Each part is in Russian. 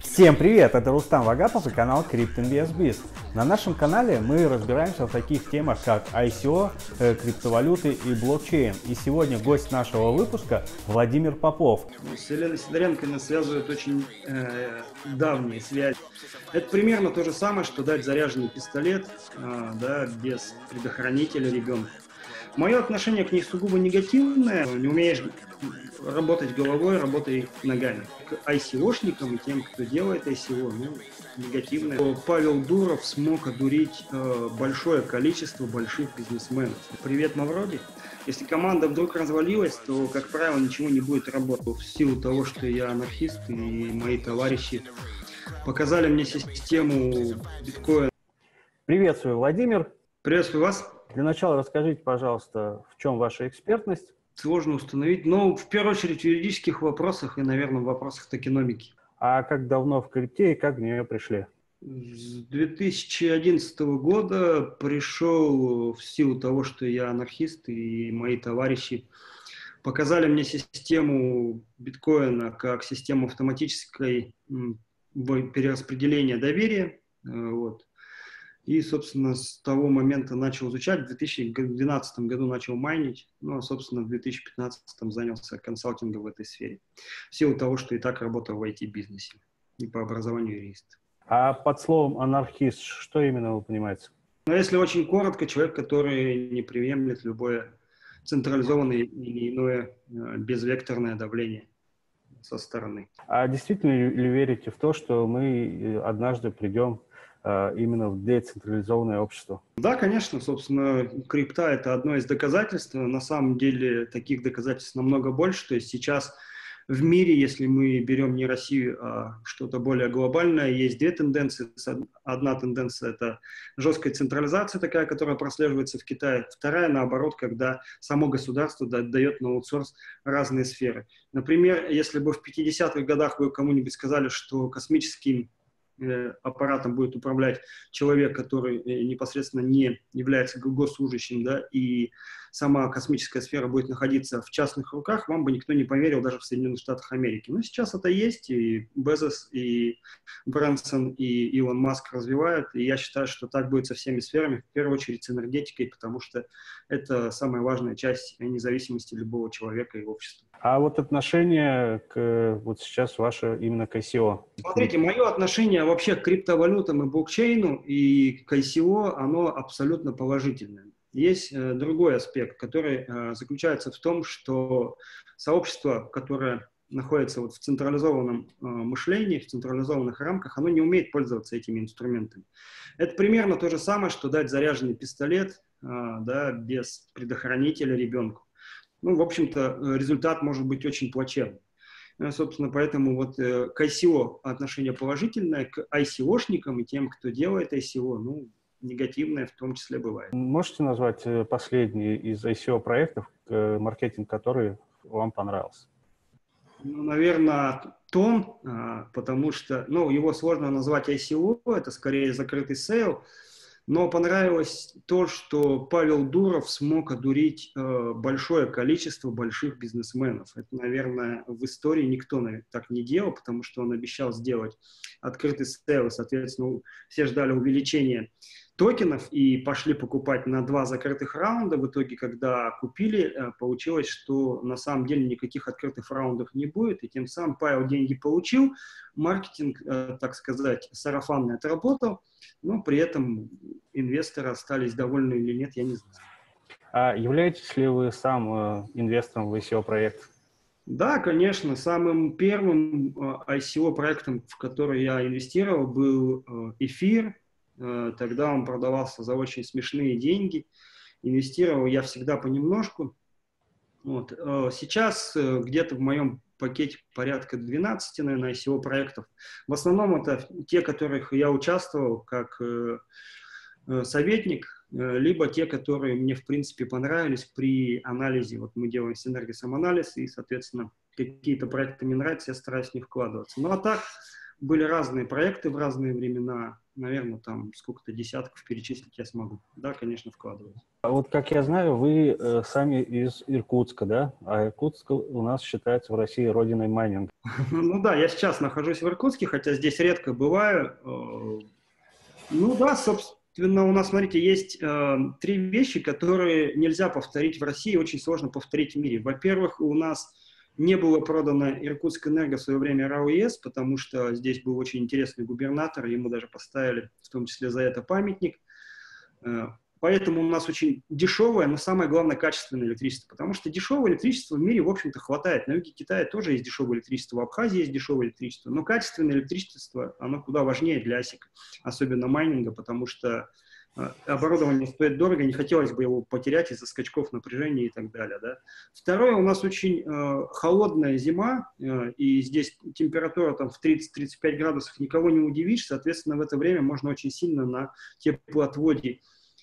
Всем привет, это Рустам Вагапов и канал CryptoInvestBiz. На нашем канале мы разбираемся в таких темах, как ICO, э, криптовалюты и блокчейн. И сегодня гость нашего выпуска Владимир Попов. С Еленой Сидоренко нас связывают очень э, давние связи. Это примерно то же самое, что дать заряженный пистолет э, да, без предохранителя ребенку. Мое отношение к ней сугубо негативное. Не умеешь работать головой, работай ногами. К ICO-шникам и тем, кто делает ICO, ну, негативное. Павел Дуров смог одурить э, большое количество больших бизнесменов. Привет, Мавроди. Если команда вдруг развалилась, то, как правило, ничего не будет работать. В силу того, что я анархист и мои товарищи показали мне систему биткоина. Приветствую, Владимир. Приветствую вас. Для начала расскажите, пожалуйста, в чем ваша экспертность? Сложно установить, но в первую очередь в юридических вопросах и, наверное, в вопросах токеномики. А как давно в крипте и как в нее пришли? С 2011 года пришел в силу того, что я анархист и мои товарищи показали мне систему биткоина как систему автоматической перераспределения доверия. Э, вот. И, собственно, с того момента начал изучать. В 2012 году начал майнить, ну, а, собственно, в 2015 занялся консалтингом в этой сфере. В силу того, что и так работал в IT-бизнесе и по образованию юрист. А под словом анархист, что именно вы понимаете? Ну, если очень коротко, человек, который не приемлет любое централизованное или иное э, безвекторное давление со стороны. А действительно ли верите в то, что мы э, однажды придем именно в децентрализованное общество? Да, конечно, собственно, крипта – это одно из доказательств. На самом деле таких доказательств намного больше. То есть сейчас в мире, если мы берем не Россию, а что-то более глобальное, есть две тенденции. Одна тенденция – это жесткая централизация такая, которая прослеживается в Китае. Вторая, наоборот, когда само государство дает на аутсорс разные сферы. Например, если бы в 50-х годах вы кому-нибудь сказали, что космическим Э, аппаратом будет управлять человек, который э, непосредственно не является госслужащим, да, и сама космическая сфера будет находиться в частных руках, вам бы никто не поверил даже в Соединенных Штатах Америки. Но сейчас это есть, и Безос, и Брэнсон, и Илон Маск развивают, и я считаю, что так будет со всеми сферами, в первую очередь с энергетикой, потому что это самая важная часть независимости любого человека и общества. А вот отношение к вот сейчас ваше именно к ICO? Смотрите, мое отношение вообще к криптовалютам и блокчейну и к ICO, оно абсолютно положительное. Есть э, другой аспект, который э, заключается в том, что сообщество, которое находится вот в централизованном э, мышлении, в централизованных рамках, оно не умеет пользоваться этими инструментами. Это примерно то же самое, что дать заряженный пистолет да, без предохранителя ребенку ну, в общем-то, э, результат может быть очень плачевным. Э, собственно, поэтому вот э, к ICO отношение положительное, к ICO-шникам и тем, кто делает ICO, ну, негативное в том числе бывает. Можете назвать последний из ICO-проектов, маркетинг который вам понравился? Ну, наверное, Том, потому что, ну, его сложно назвать ICO, это скорее закрытый сейл, но понравилось то, что Павел Дуров смог одурить э, большое количество больших бизнесменов. Это, наверное, в истории никто наверное, так не делал, потому что он обещал сделать открытый сейл, соответственно, все ждали увеличения токенов и пошли покупать на два закрытых раунда. В итоге, когда купили, э, получилось, что на самом деле никаких открытых раундов не будет, и тем самым Павел деньги получил, маркетинг, э, так сказать, сарафанный отработал, но при этом инвесторы остались довольны или нет, я не знаю. А являетесь ли вы сам э, инвестором в ICO-проект? Да, конечно. Самым первым ICO-проектом, в который я инвестировал, был эфир, тогда он продавался за очень смешные деньги. Инвестировал я всегда понемножку. Вот. Э, сейчас э, где-то в моем пакете порядка 12, наверное, всего проектов. В основном это те, в которых я участвовал как советник, либо те, которые мне, в принципе, понравились при анализе. Вот мы делаем синергия самоанализ, и, соответственно, какие-то проекты мне нравятся, я стараюсь в них вкладываться. Ну а так, были разные проекты в разные времена, наверное, там сколько-то десятков перечислить я смогу. Да, конечно, вкладывать. А вот, как я знаю, вы э, сами из Иркутска, да? А Иркутск у нас считается в России родиной майнинга. Ну да, я сейчас нахожусь в Иркутске, хотя здесь редко бываю. Э, ну да, собственно, у нас, смотрите, есть э, три вещи, которые нельзя повторить в России, очень сложно повторить в мире. Во-первых, у нас не было продано Иркутск Энерго в свое время РАОЕС, потому что здесь был очень интересный губернатор, ему даже поставили в том числе за это памятник. Э, поэтому у нас очень дешевое, но самое главное качественное электричество, потому что дешевое электричество в мире, в общем-то, хватает. На юге Китая тоже есть дешевое электричество, в Абхазии есть дешевое электричество, но качественное электричество, оно куда важнее для ASIC, особенно майнинга, потому что оборудование стоит дорого, не хотелось бы его потерять из-за скачков напряжения и так далее. Да. Второе, у нас очень э, холодная зима, э, и здесь температура там, в 30-35 градусов никого не удивишь, соответственно, в это время можно очень сильно на теплоотводе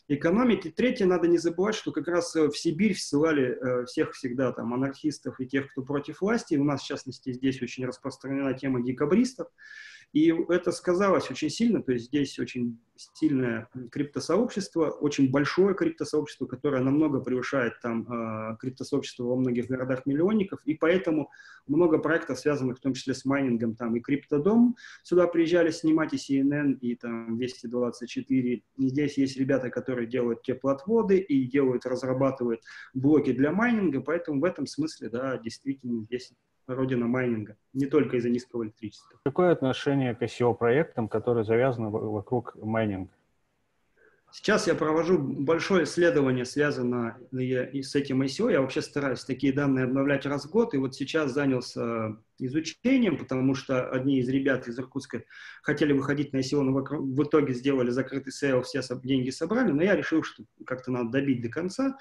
экономить. И третье, надо не забывать, что как раз э, в Сибирь ссылали э, всех всегда там анархистов и тех, кто против власти. У нас, в частности, здесь очень распространена тема декабристов. И это сказалось очень сильно, то есть здесь очень сильное криптосообщество, очень большое криптосообщество, которое намного превышает там э, криптосообщество во многих городах-миллионников, и поэтому много проектов, связанных в том числе с майнингом, там и Криптодом, сюда приезжали снимать и CNN, и там 224, и здесь есть ребята, которые делают теплоотводы и делают, разрабатывают блоки для майнинга, поэтому в этом смысле, да, действительно здесь родина майнинга, не только из-за низкого электричества. Какое отношение к ICO-проектам, которые завязаны вокруг майнинга? Сейчас я провожу большое исследование, связанное с этим ICO. Я вообще стараюсь такие данные обновлять раз в год. И вот сейчас занялся изучением, потому что одни из ребят из Иркутска хотели выходить на ICO, но в итоге сделали закрытый sale, все деньги собрали. Но я решил, что как-то надо добить до конца.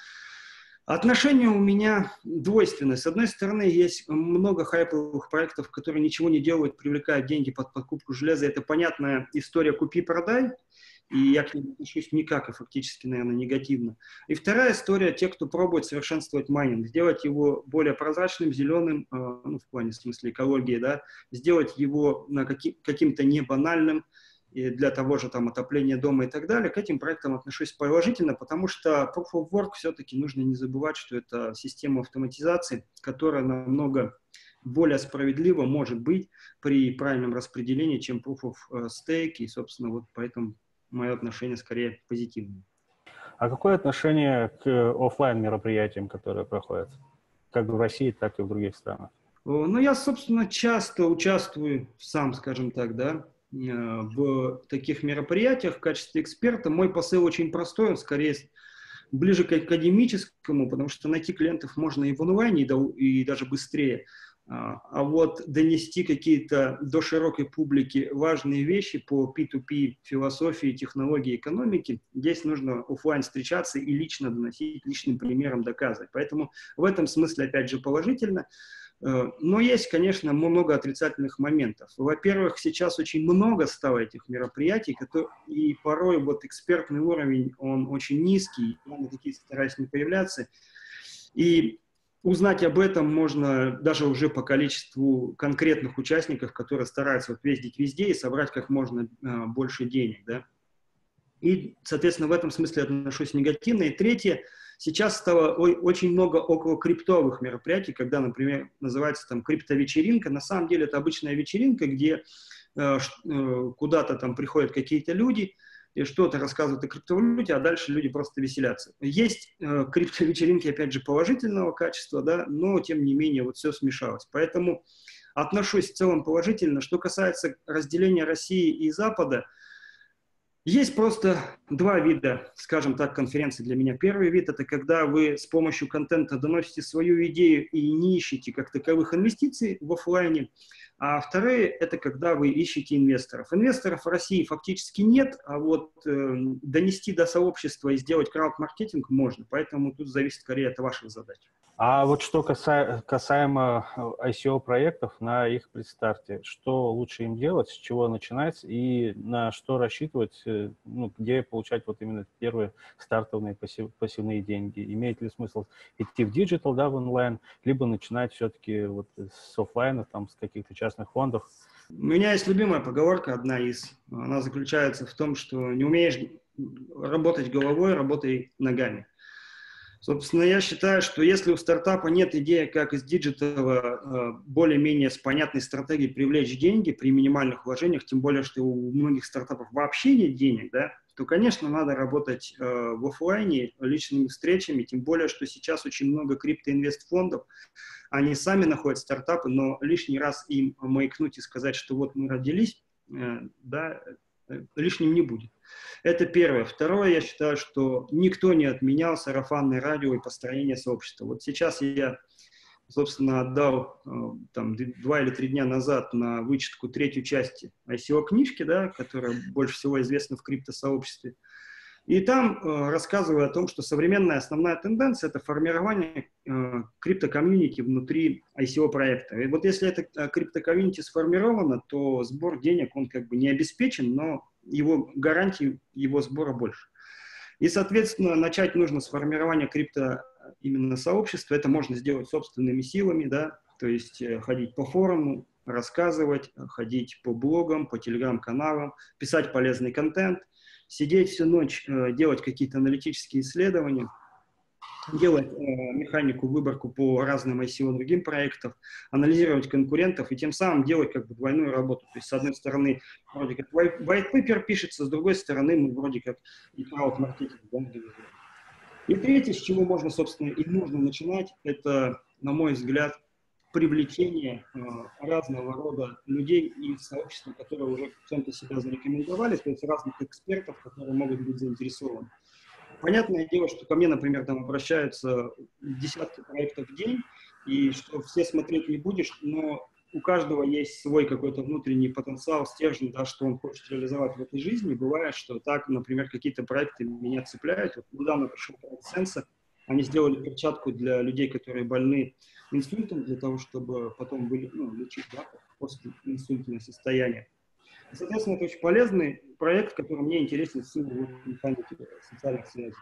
Отношения у меня двойственные. С одной стороны, есть много хайповых проектов, которые ничего не делают, привлекают деньги под покупку железа. Это понятная история «купи-продай», и я к ним отношусь никак и фактически, наверное, негативно. И вторая история – те, кто пробует совершенствовать майнинг, сделать его более прозрачным, зеленым, э, ну, в плане в смысле экологии, да, сделать его на каким- каким-то не банальным, и для того же там отопления дома и так далее, к этим проектам отношусь положительно, потому что Proof of Work все-таки нужно не забывать, что это система автоматизации, которая намного более справедлива может быть при правильном распределении, чем Proof of э, Stake, и, собственно, вот поэтому мое отношение скорее позитивное. А какое отношение к офлайн мероприятиям, которые проходят, как в России, так и в других странах? Ну, я, собственно, часто участвую сам, скажем так, да, в таких мероприятиях в качестве эксперта. Мой посыл очень простой, он скорее ближе к академическому, потому что найти клиентов можно и в онлайне, и даже быстрее. А, а вот донести какие-то до широкой публики важные вещи по P2P философии, технологии, экономики, здесь нужно офлайн встречаться и лично доносить, личным примером доказывать. Поэтому в этом смысле, опять же, положительно. Э, но есть, конечно, много отрицательных моментов. Во-первых, сейчас очень много стало этих мероприятий, и порой вот экспертный уровень, он очень низкий, я на такие стараюсь не появляться. И узнать об этом можно даже уже по количеству конкретных участников, которые стараются вот ездить везде и собрать как можно э, больше денег. Да? И, соответственно, в этом смысле отношусь негативно. И третье – Сейчас стало очень много около криптовых мероприятий, когда, например, называется там криптовечеринка. На самом деле это обычная вечеринка, где э, э, куда-то там приходят какие-то люди, и что-то рассказывают о криптовалюте, а дальше люди просто веселятся. Есть э, криптовечеринки, опять же, положительного качества, да, но, тем не менее, вот все смешалось. Поэтому отношусь в целом положительно. Что касается разделения России и Запада – есть просто два вида, скажем так, конференций для меня. Первый вид – это когда вы с помощью контента доносите свою идею и не ищете как таковых инвестиций в офлайне. А вторые – это когда вы ищете инвесторов. Инвесторов в России фактически нет, а вот э, донести до сообщества и сделать крауд-маркетинг можно. Поэтому тут зависит скорее от ваших задач. А вот что каса касаемо э, ICO-проектов на их предстарте, что лучше им делать, с чего начинать и на что рассчитывать, э, ну, где получать вот именно первые стартовые пассив пассивные деньги? Имеет ли смысл идти в digital, да, в онлайн, либо начинать все-таки вот с офлайна, там, с каких-то частных фондов? У меня есть любимая поговорка, одна из. Она заключается в том, что не умеешь работать головой, работай ногами. Собственно, я считаю, что если у стартапа нет идеи, как из digital а э, более-менее с понятной стратегией привлечь деньги при минимальных вложениях, тем более, что у многих стартапов вообще нет денег, да, то, конечно, надо работать э, в офлайне личными встречами, тем более, что сейчас очень много криптоинвестфондов, они сами находят стартапы, но лишний раз им маякнуть и сказать, что вот мы родились, э, да, э, лишним не будет. Это первое. Второе, я считаю, что никто не отменял сарафанное радио и построение сообщества. Вот сейчас я, собственно, отдал э, там два или три дня назад на вычетку третью часть ICO-книжки, да, которая больше всего известна в криптосообществе. И там э, рассказываю о том, что современная основная тенденция – это формирование э, криптокомьюнити внутри ICO-проекта. И вот если это э, криптокомьюнити сформировано, то сбор денег, он как бы не обеспечен, но его гарантии его сбора больше. И, соответственно, начать нужно с формирования крипто именно сообщества. Это можно сделать собственными силами, да, то есть э, ходить по форуму, рассказывать, ходить по блогам, по телеграм-каналам, писать полезный контент, сидеть всю ночь, э, делать какие-то аналитические исследования – делать э, механику, выборку по разным ICO другим проектам, анализировать конкурентов и тем самым делать как бы двойную работу. То есть, с одной стороны, вроде как white paper пишется, с другой стороны, мы вроде как и крауд-маркетинг И третье, с чего можно, собственно, и нужно начинать, это, на мой взгляд, привлечение э, разного рода людей из сообщества, которые уже в чем-то себя зарекомендовали, то есть разных экспертов, которые могут быть заинтересованы. Понятное дело, что ко мне, например, там обращаются десятки проектов в день, и что все смотреть не будешь, но у каждого есть свой какой-то внутренний потенциал, стержень, да, что он хочет реализовать в этой жизни. Бывает, что так, например, какие-то проекты меня цепляют. Вот недавно пришел проект Сенса, они сделали перчатку для людей, которые больны инсультом, для того, чтобы потом были, ну, лечить да, после инсультное состояние. Соответственно, это очень полезный проект, который мне интересен в силу механики социальных связей.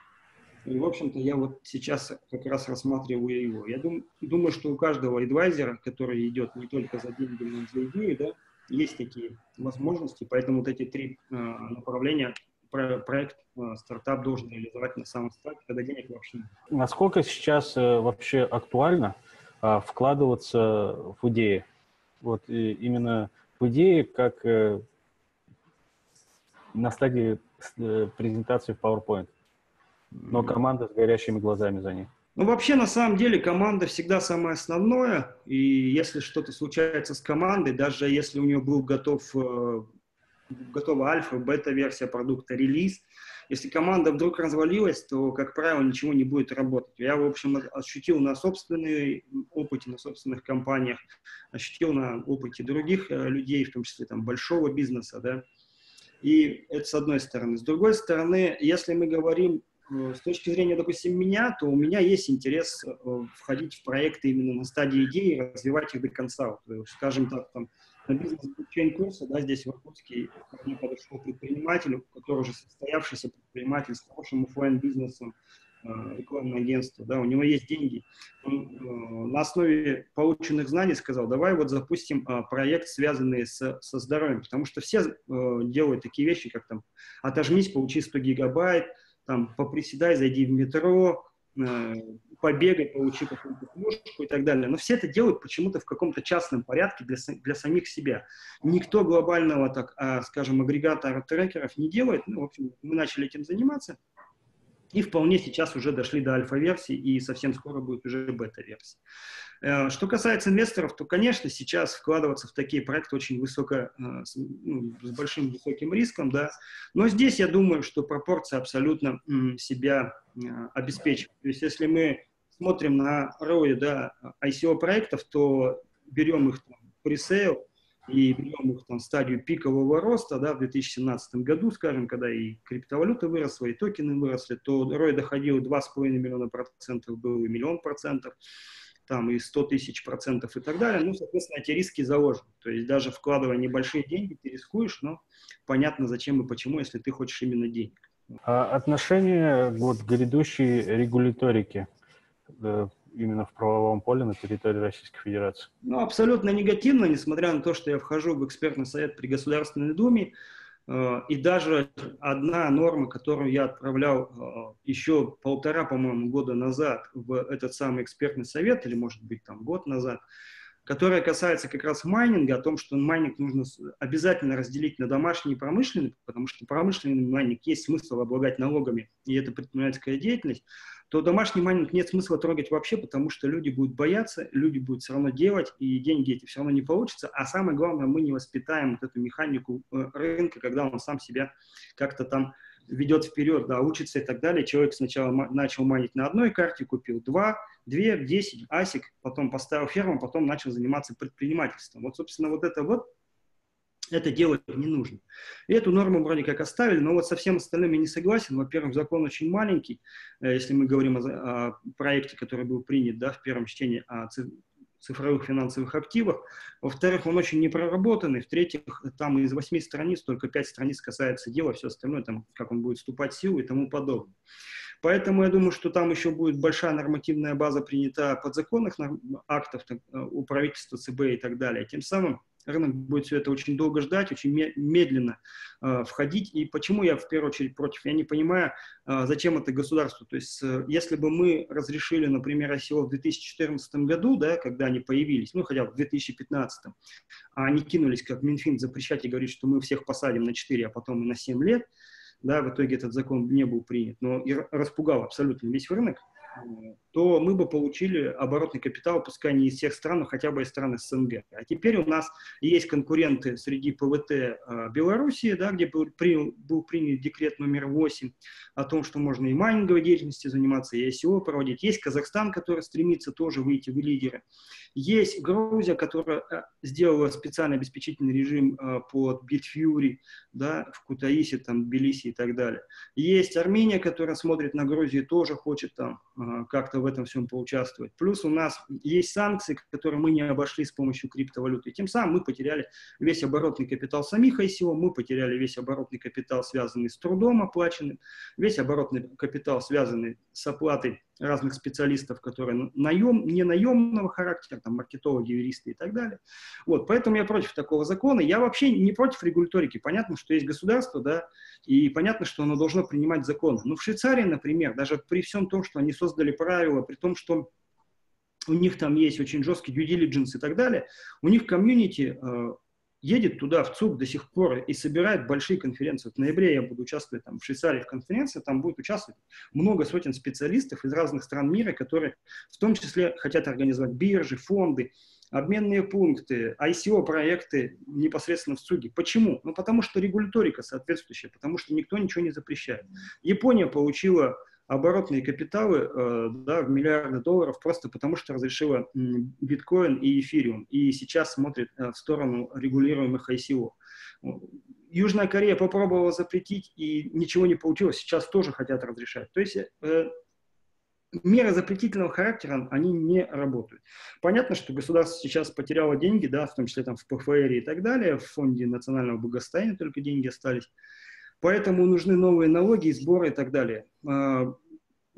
И, в общем-то, я вот сейчас как раз рассматриваю его. Я дум, думаю, что у каждого адвайзера, который идет не только за деньги, но и за идеи, да, есть такие возможности, поэтому вот эти три э, направления про, проект э, стартап должен реализовать на самом старте, когда денег вообще нет. Насколько сейчас э, вообще актуально э, вкладываться в идеи? Вот э, именно в идеи как э, на стадии э, презентации в PowerPoint. Но команда с горящими глазами за ней. Ну, вообще, на самом деле, команда всегда самое основное. И если что-то случается с командой, даже если у нее был готов, э, готова альфа, бета-версия продукта, релиз, если команда вдруг развалилась, то, как правило, ничего не будет работать. Я, в общем, ощутил на собственной опыте, на собственных компаниях, ощутил на опыте других э, людей, в том числе там большого бизнеса, да, и это с одной стороны. С другой стороны, если мы говорим э, с точки зрения, допустим, меня, то у меня есть интерес э, входить в проекты именно на стадии идеи, развивать их до конца. Вот, скажем так, там, на бизнес-блокчейн курсе, да, здесь в Иркутске мне подошел предприниматель, который уже состоявшийся предприниматель с хорошим офлайн бизнесом Э, рекламное агентство, да, у него есть деньги. Он э, на основе полученных знаний сказал, давай вот запустим э, проект, связанный с, со здоровьем, потому что все э, делают такие вещи, как там отожмись, получи 100 гигабайт, там поприседай, зайди в метро, э, побегай, получи какую-то книжку и так далее. Но все это делают почему-то в каком-то частном порядке для, для самих себя. Никто глобального, так, а, скажем, агрегатора трекеров не делает. Ну, в общем, мы начали этим заниматься. И вполне сейчас уже дошли до альфа-версии, и совсем скоро будет уже бета-версия. Э, что касается инвесторов, то, конечно, сейчас вкладываться в такие проекты очень высоко, э, ну, с большим высоким риском, да. Но здесь я думаю, что пропорция абсолютно себя э, обеспечивает. То есть, если мы смотрим на ROI, да, ICO проектов, то берем их там, пресейл, и берем их там стадию пикового роста, да, в 2017 году, скажем, когда и криптовалюта выросла, и токены выросли, то ROI доходил 2,5 миллиона процентов, был и миллион процентов, там и 100 тысяч процентов и так далее. Ну, соответственно, эти риски заложены. То есть даже вкладывая небольшие деньги, ты рискуешь, но понятно, зачем и почему, если ты хочешь именно денег. А отношение вот, к грядущей регуляторике. Именно в правовом поле на территории Российской Федерации? Ну, абсолютно негативно, несмотря на то, что я вхожу в экспертный совет при Государственной Думе, э, и даже одна норма, которую я отправлял э, еще полтора, по-моему, года назад в этот самый экспертный совет, или, может быть, там год назад, которая касается как раз майнинга, о том, что майнинг нужно обязательно разделить на домашний и промышленный, потому что промышленный майнинг есть смысл облагать налогами, и это предпринимательская деятельность, то домашний майнинг нет смысла трогать вообще, потому что люди будут бояться, люди будут все равно делать, и деньги эти все равно не получатся. А самое главное, мы не воспитаем вот эту механику э, рынка, когда он сам себя как-то там ведет вперед, да, учится и так далее. Человек сначала начал майнить на одной карте, купил два, две, десять, асик, потом поставил ферму, потом начал заниматься предпринимательством. Вот, собственно, вот это вот это делать не нужно. И эту норму вроде как оставили, но вот со всем остальным я не согласен. Во-первых, закон очень маленький, э, если мы говорим о, о проекте, который был принят да, в первом чтении о цифровых финансовых активах. Во-вторых, он очень непроработанный. В-третьих, там из восьми страниц только пять страниц касается дела, все остальное, там, как он будет вступать в силу и тому подобное. Поэтому я думаю, что там еще будет большая нормативная база принята подзаконных актов так, э, у правительства ЦБ и так далее. Тем самым рынок будет все это очень долго ждать, очень медленно э, входить. И почему я в первую очередь против? Я не понимаю, э, зачем это государству. То есть, э, если бы мы разрешили, например, ICO в 2014 году, да, когда они появились, ну, хотя в 2015, а они кинулись, как Минфин, запрещать и говорить, что мы всех посадим на 4, а потом и на 7 лет, да, в итоге этот закон не был принят, но и распугал абсолютно весь рынок, то мы бы получили оборотный капитал, пускай не из всех стран, но хотя бы из стран СНГ. А теперь у нас есть конкуренты среди ПВТ э, Белоруссии, да, где был, принял, был принят декрет номер 8 о том, что можно и майнинговой деятельностью заниматься, и ICO проводить. Есть Казахстан, который стремится тоже выйти в лидеры. Есть Грузия, которая э, сделала специальный обеспечительный режим э, под Bitfury, да, в Кутаиси, там, Тбилиси и так далее. Есть Армения, которая смотрит на Грузию, тоже хочет там как-то в этом всем поучаствовать. Плюс у нас есть санкции, которые мы не обошли с помощью криптовалюты. Тем самым мы потеряли весь оборотный капитал самих ICO, мы потеряли весь оборотный капитал, связанный с трудом оплаченным, весь оборотный капитал, связанный с оплатой разных специалистов, которые наем, не наемного характера, там, маркетологи, юристы и так далее. Вот, поэтому я против такого закона. Я вообще не против регуляторики. Понятно, что есть государство, да, и понятно, что оно должно принимать законы. Но в Швейцарии, например, даже при всем том, что они создали правила, при том, что у них там есть очень жесткий due diligence и так далее, у них комьюнити э, едет туда, в ЦУП до сих пор и собирает большие конференции. В ноябре я буду участвовать там, в Швейцарии в конференции, там будет участвовать много сотен специалистов из разных стран мира, которые в том числе хотят организовать биржи, фонды, обменные пункты, ICO-проекты непосредственно в ЦУГе. Почему? Ну, потому что регуляторика соответствующая, потому что никто ничего не запрещает. Япония получила оборотные капиталы э, да, в миллиарды долларов просто потому, что разрешила биткоин и эфириум. И сейчас смотрит э, в сторону регулируемых ICO. Южная Корея попробовала запретить, и ничего не получилось. Сейчас тоже хотят разрешать. То есть э, меры запретительного характера, они не работают. Понятно, что государство сейчас потеряло деньги, да, в том числе там в ПФР и так далее, в Фонде национального благосостояния только деньги остались. Поэтому нужны новые налоги, сборы и так далее. А,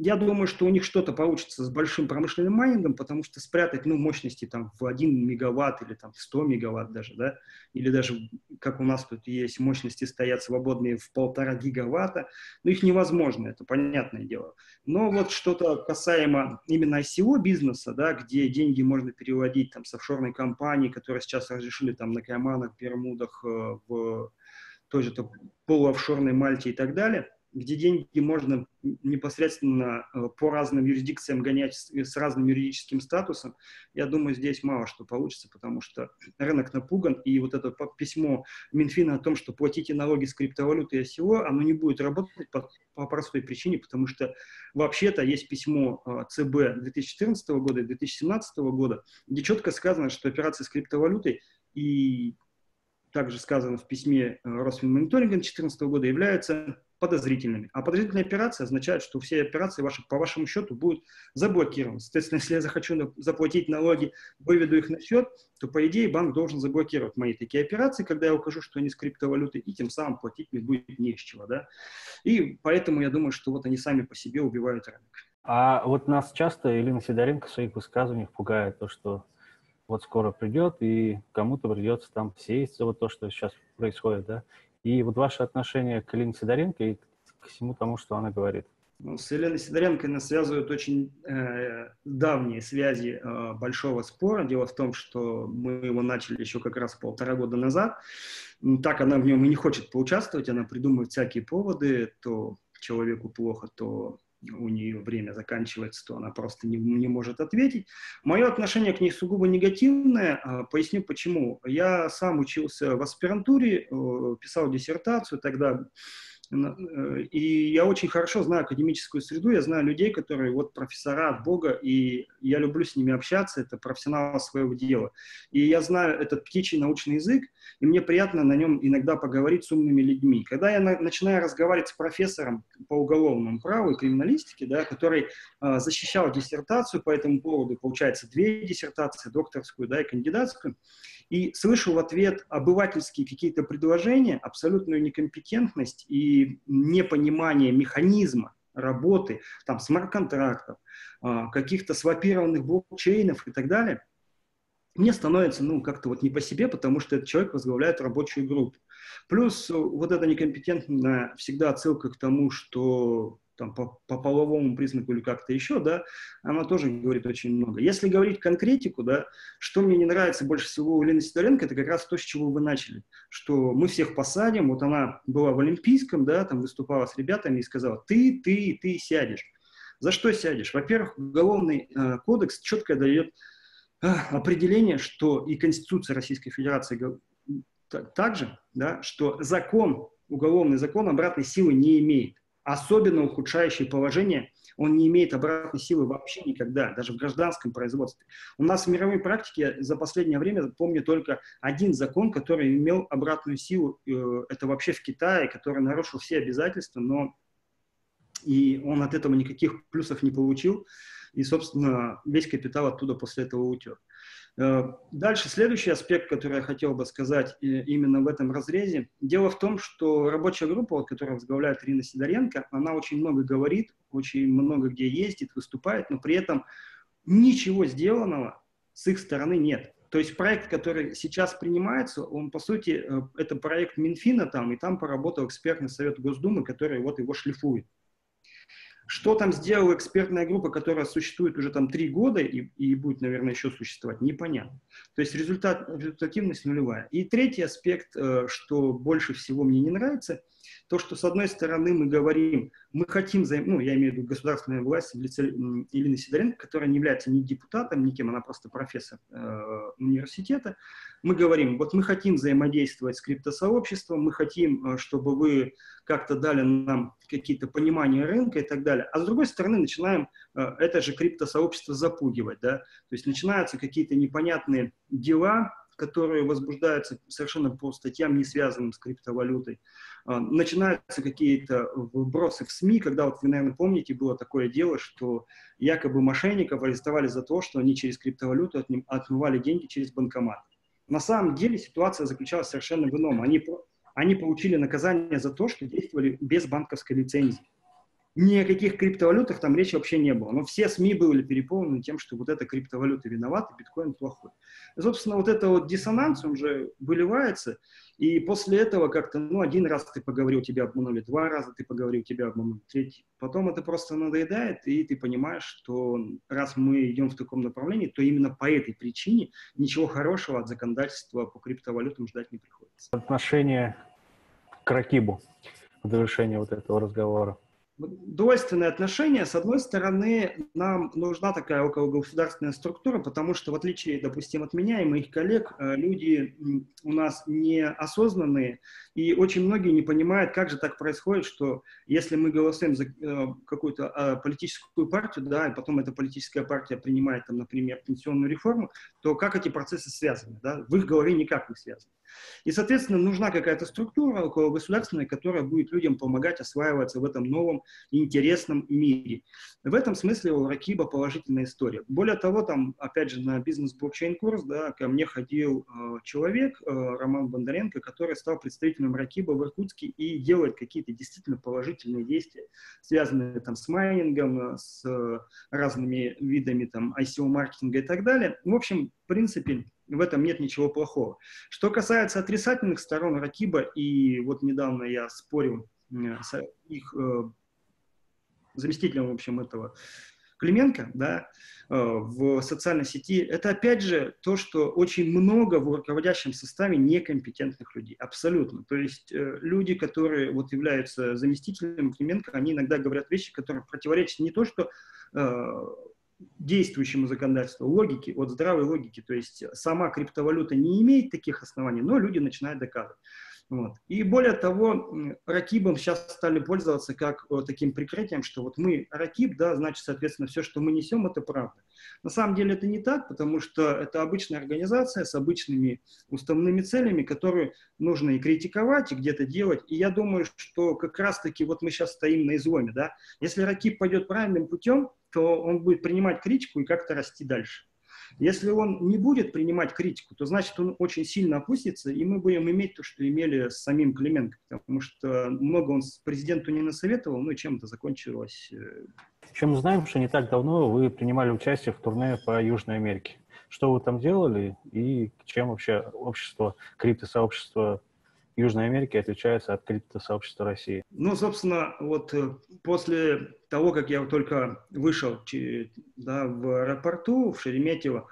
я думаю, что у них что-то получится с большим промышленным майнингом, потому что спрятать ну, мощности там, в 1 мегаватт или там, в 100 мегаватт даже, да, или даже, как у нас тут есть, мощности стоят свободные в полтора гигаватта, ну, их невозможно, это понятное дело. Но вот что-то касаемо именно ICO бизнеса, да, где деньги можно переводить там, с офшорной компании, которые сейчас разрешили там, на Кайманах, Бермудах, э, в той же полуофшорной Мальте и так далее, где деньги можно непосредственно э, по разным юрисдикциям гонять с разным юридическим статусом, я думаю, здесь мало что получится, потому что рынок напуган, и вот это письмо Минфина о том, что платите налоги с криптовалюты и ICO, оно не будет работать по, по простой причине, потому что вообще-то есть письмо э, ЦБ 2014 года и 2017 года, где четко сказано, что операции с криптовалютой и также сказано в письме э, Росфинмониторинга 2014 года, являются подозрительными. А подозрительная операция означает, что все операции ваши, по вашему счету будут заблокированы. Соответственно, если я захочу заплатить налоги, выведу их на счет, то, по идее, банк должен заблокировать мои такие операции, когда я укажу, что они с криптовалютой, и тем самым платить мне будет не с чего. Да? И поэтому я думаю, что вот они сами по себе убивают рынок. А вот нас часто Ирина Сидоренко в своих высказываниях пугает то, что вот скоро придет, и кому-то придется там сесть вот то, что сейчас происходит, да? И вот ваше отношение к Ирине Сидоренко и к всему тому, что она говорит. Ну, с Еленой Сидоренко нас связывают очень э, давние связи э, большого спора. Дело в том, что мы его начали еще как раз полтора года назад. Так она в нем и не хочет поучаствовать, она придумывает всякие поводы, то человеку плохо, то у нее время заканчивается, то она просто не, не может ответить. Мое отношение к ней сугубо негативное. А, поясню почему. Я сам учился в аспирантуре, э, писал диссертацию, тогда Э, и я очень хорошо знаю академическую среду, я знаю людей, которые вот профессора от Бога, и я люблю с ними общаться, это профессионалы своего дела. И я знаю этот птичий научный язык, и мне приятно на нем иногда поговорить с умными людьми. Когда я на, начинаю разговаривать с профессором по уголовному праву и криминалистике, да, который э, защищал диссертацию по этому поводу, получается, две диссертации, докторскую да, и кандидатскую, и слышу в ответ обывательские какие-то предложения, абсолютную некомпетентность и непонимание механизма работы, там, смарт-контрактов, а, каких-то свапированных блокчейнов и так далее, мне становится, ну, как-то вот не по себе, потому что этот человек возглавляет рабочую группу. Плюс вот эта некомпетентная всегда отсылка к тому, что там, по, по половому признаку или как-то еще, да, она тоже говорит очень много. Если говорить конкретику, да, что мне не нравится больше всего у Лены Сидоренко, это как раз то, с чего вы начали, что мы всех посадим, вот она была в Олимпийском, да, там выступала с ребятами и сказала, ты, ты, ты сядешь. За что сядешь? Во-первых, уголовный э, кодекс четко дает э, определение, что и Конституция Российской Федерации также, да, что закон, уголовный закон обратной силы не имеет особенно ухудшающее положение, он не имеет обратной силы вообще никогда, даже в гражданском производстве. У нас в мировой практике за последнее время помню только один закон, который имел обратную силу. Э, это вообще в Китае, который нарушил все обязательства, но и он от этого никаких плюсов не получил. И, собственно, весь капитал оттуда после этого утек. Э, дальше, следующий аспект, который я хотел бы сказать именно в этом разрезе. Дело в том, что рабочая группа, вот, которую возглавляет Ирина Сидоренко, она очень много говорит, очень много где ездит, выступает, но при этом ничего сделанного с их стороны нет. То есть проект, который сейчас принимается, он, по сути, э, это проект Минфина там, и там поработал экспертный совет Госдумы, который вот его шлифует. Что там сделала экспертная группа, которая существует уже там три года и, и будет, наверное, еще существовать, непонятно. То есть результат, результативность нулевая. И третий аспект, э, что больше всего мне не нравится – то, что с одной стороны мы говорим, мы хотим, ну, я имею в виду государственная власть в лице Елены Сидоренко, которая не является ни депутатом, ни кем, она просто профессор э, университета, мы говорим, вот мы хотим взаимодействовать с криптосообществом, мы хотим, э, чтобы вы как-то дали нам какие-то понимания рынка и так далее. А с другой стороны начинаем э, это же криптосообщество запугивать, да, то есть начинаются какие-то непонятные дела, которые возбуждаются совершенно по статьям, не связанным с криптовалютой. А, начинаются какие-то вбросы в СМИ, когда, вот вы, наверное, помните, было такое дело, что якобы мошенников арестовали за то, что они через криптовалюту отмывали деньги через банкомат. На самом деле ситуация заключалась совершенно в ином. Они, они получили наказание за то, что действовали без банковской лицензии ни о каких криптовалютах там речи вообще не было. Но все СМИ были переполнены тем, что вот эта криптовалюта виновата, биткоин плохой. И, собственно, вот это вот диссонанс, он же выливается, и после этого как-то, ну, один раз ты поговорил, тебя обманули, два раза ты поговорил, тебя обманули, третий. Потом это просто надоедает, и ты понимаешь, что раз мы идем в таком направлении, то именно по этой причине ничего хорошего от законодательства по криптовалютам ждать не приходится. Отношение к Ракибу в завершении вот этого разговора двойственные отношения. С одной стороны, нам нужна такая окологосударственная структура, потому что, в отличие, допустим, от меня и моих коллег, э, люди у нас неосознанные, и очень многие не понимают, как же так происходит, что если мы голосуем за э, какую-то а, политическую партию, да, и потом эта политическая партия принимает, там, например, пенсионную реформу, то как эти процессы связаны? Да? В их голове никак не связаны. И, соответственно, нужна какая-то структура около государственной, которая будет людям помогать осваиваться в этом новом интересном мире. В этом смысле у Ракиба положительная история. Более того, там, опять же, на бизнес-блокчейн-курс да, ко мне ходил э, человек, э, Роман Бондаренко, который стал представителем Ракиба в Иркутске и делает какие-то действительно положительные действия, связанные там с майнингом, с э, разными видами там ICO-маркетинга и так далее. В общем, в принципе, в этом нет ничего плохого. Что касается отрицательных сторон Ракиба, и вот недавно я спорил с их э, заместителем, в общем, этого Клименко, да, э, в социальной сети, это опять же то, что очень много в руководящем составе некомпетентных людей, абсолютно. То есть э, люди, которые вот являются заместителем Клименко, они иногда говорят вещи, которые противоречат не то, что действующему законодательству, логике, вот здравой логике. То есть сама криптовалюта не имеет таких оснований, но люди начинают доказывать. Вот. И более того, Ракибом сейчас стали пользоваться как вот, таким прикрытием, что вот мы Ракиб, да, значит, соответственно, все, что мы несем, это правда. На самом деле это не так, потому что это обычная организация с обычными уставными целями, которые нужно и критиковать, и где-то делать. И я думаю, что как раз-таки вот мы сейчас стоим на изломе, да. Если Ракиб пойдет правильным путем, то он будет принимать критику и как-то расти дальше. Если он не будет принимать критику, то значит он очень сильно опустится, и мы будем иметь то, что имели с самим Клименко, потому что много он президенту не насоветовал, ну и чем это закончилось. Э, Чем знаем, что не так давно вы принимали участие в турне по Южной Америке. Что вы там делали и чем вообще общество, криптосообщество Южной Америки отличается от криптосообщества России? Ну, собственно, вот э, после того, как я только вышел да, в аэропорту в Шереметьево,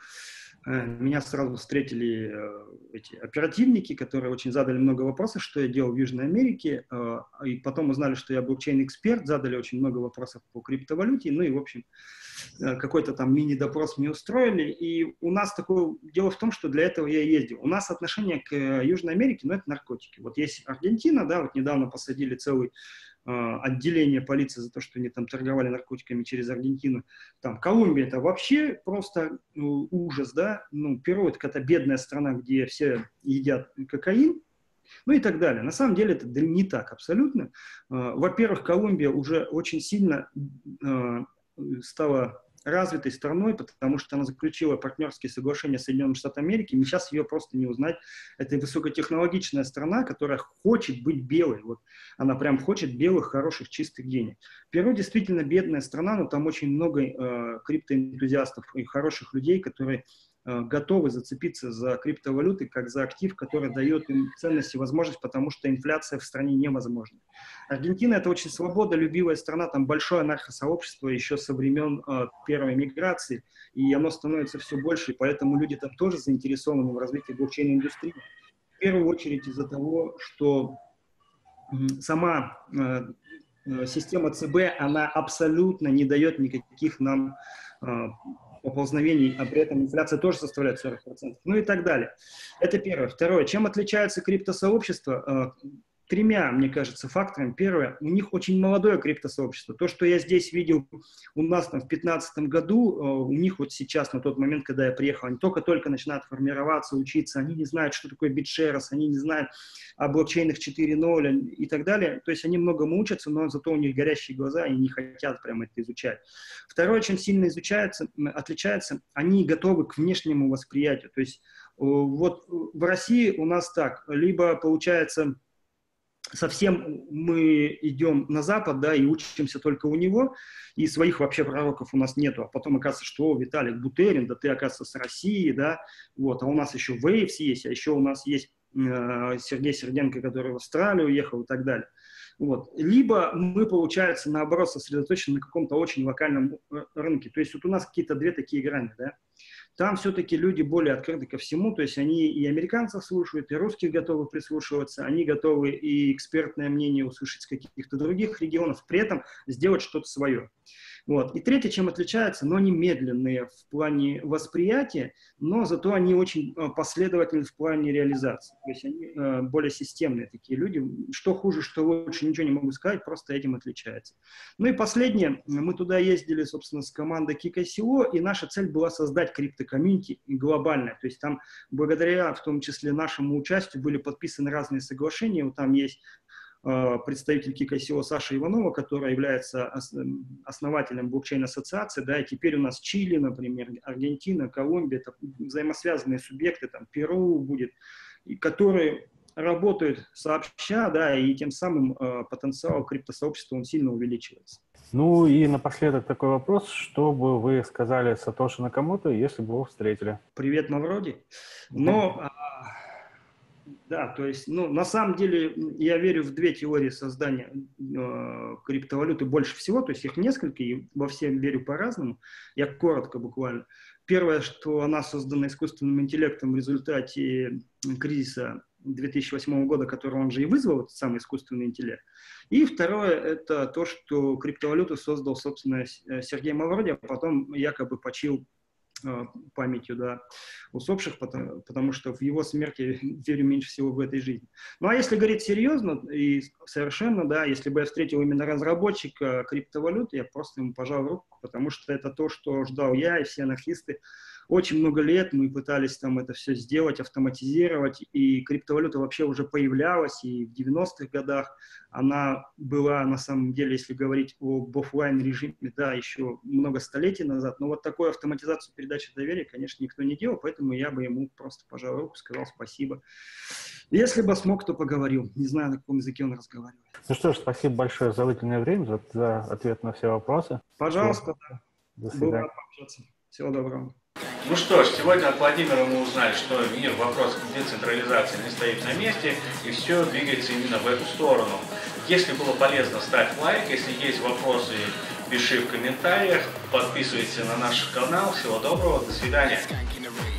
меня сразу встретили э, эти оперативники, которые очень задали много вопросов, что я делал в Южной Америке, и потом узнали, что я блокчейн-эксперт, задали очень много вопросов по криптовалюте, ну и, в общем, Э, какой-то там мини-допрос мне устроили, и у нас такое дело в том, что для этого я ездил. У нас отношение к э, Южной Америке, ну, это наркотики. Вот есть Аргентина, да, вот недавно посадили целый э, отделение полиции за то, что они там торговали наркотиками через Аргентину. Там Колумбия это вообще просто ну, ужас, да. Ну, Перу это какая-то бедная страна, где все едят кокаин, ну и так далее. На самом деле это не так абсолютно. Во-первых, Колумбия уже очень сильно стала развитой страной, потому что она заключила партнерские соглашения с Соединенными Штатами Америки, и сейчас ее просто не узнать. Это высокотехнологичная страна, которая хочет быть белой. Вот она прям хочет белых, хороших, чистых денег. Перу действительно бедная страна, но там очень много э, криптоэнтузиастов и хороших людей, которые готовы зацепиться за криптовалюты как за актив, который дает им ценность и возможность, потому что инфляция в стране невозможна. Аргентина – это очень свободолюбивая страна, там большое анархосообщество еще со времен э, первой миграции, и оно становится все больше, и поэтому люди там тоже заинтересованы в развитии блокчейн-индустрии. В первую очередь из-за того, что сама э, э система ЦБ, она абсолютно не дает никаких нам э, поползновений, а при этом инфляция тоже составляет 40%, ну и так далее. Это первое. Второе. Чем отличается криптосообщество? Тремя, мне кажется, факторами. Первое, у них очень молодое криптосообщество. То, что я здесь видел у нас там в 2015 году, э, у них вот сейчас, на тот момент, когда я приехал, они только-только начинают формироваться, учиться, они не знают, что такое BitShares, они не знают о блокчейнах 4.0 и так далее. То есть они многому учатся, но зато у них горящие глаза, и не хотят прямо это изучать. Второе, чем сильно изучается, отличается, они готовы к внешнему восприятию. То есть э, вот в России у нас так, либо получается совсем мы идем на Запад, да, и учимся только у него, и своих вообще пророков у нас нету, а потом оказывается, что Виталик Бутерин, да ты, оказывается, с России, да, вот, а у нас еще Вейвс есть, а еще у нас есть э, Сергей Серденко, который в Австралию уехал и так далее. Вот. Либо мы, получается, наоборот, сосредоточены на каком-то очень локальном э, рынке. То есть вот у нас какие-то две такие грани, да. Там все-таки люди более открыты ко всему, то есть они и американцев слушают, и русских готовы прислушиваться, они готовы и экспертное мнение услышать с каких-то других регионов, при этом сделать что-то свое. Вот. И третье, чем отличается, но они медленные в плане восприятия, но зато они очень э, последовательны в плане реализации. То есть они э, более системные такие люди. Что хуже, что лучше, ничего не могу сказать, просто этим отличается. Ну и последнее, мы туда ездили, собственно, с командой KickICO, и наша цель была создать криптокомьюнити глобальное. То есть там благодаря, в том числе, нашему участию были подписаны разные соглашения. Вот там есть представитель KickICO Саша Иванова, которая является основателем блокчейн-ассоциации, да, и теперь у нас Чили, например, Аргентина, Колумбия, это взаимосвязанные субъекты, там, Перу будет, и которые работают сообща, да, и тем самым э, потенциал криптосообщества он сильно увеличивается. Ну и напоследок такой вопрос, что бы вы сказали Сатоши Накамото, если бы его встретили? Привет, Мавроди. Но а, да, то есть, ну, на самом деле, я верю в две теории создания э, криптовалюты больше всего, то есть их несколько, и во все верю по-разному. Я коротко буквально. Первое, что она создана искусственным интеллектом в результате кризиса 2008 года, который он же и вызвал, этот самый искусственный интеллект. И второе, это то, что криптовалюту создал, собственно, Сергей Мавроди, а потом якобы почил Э, памятью да, усопших, потому, потому что в его смерти верю меньше всего в этой жизни. Ну а если говорить серьезно и совершенно, да, если бы я встретил именно разработчика криптовалюты, я просто ему пожал руку, потому что это то, что ждал я и все анархисты очень много лет мы пытались там это все сделать, автоматизировать, и криптовалюта вообще уже появлялась, и в 90-х годах она была, на самом деле, если говорить об офлайн режиме, да, еще много столетий назад, но вот такую автоматизацию передачи доверия, конечно, никто не делал, поэтому я бы ему просто пожал руку, сказал спасибо. Если бы смог, то поговорил. Не знаю, на каком языке он разговаривает. Ну что ж, спасибо большое за выделенное время, за, за ответ на все вопросы. Пожалуйста. Да. До свидания. Всего доброго. Ну что ж, сегодня от Владимира мы узнали, что мир в вопросах децентрализации не стоит на месте, и все двигается именно в эту сторону. Если было полезно, ставь лайк. Если есть вопросы, пиши в комментариях. Подписывайся на наш канал. Всего доброго, до свидания.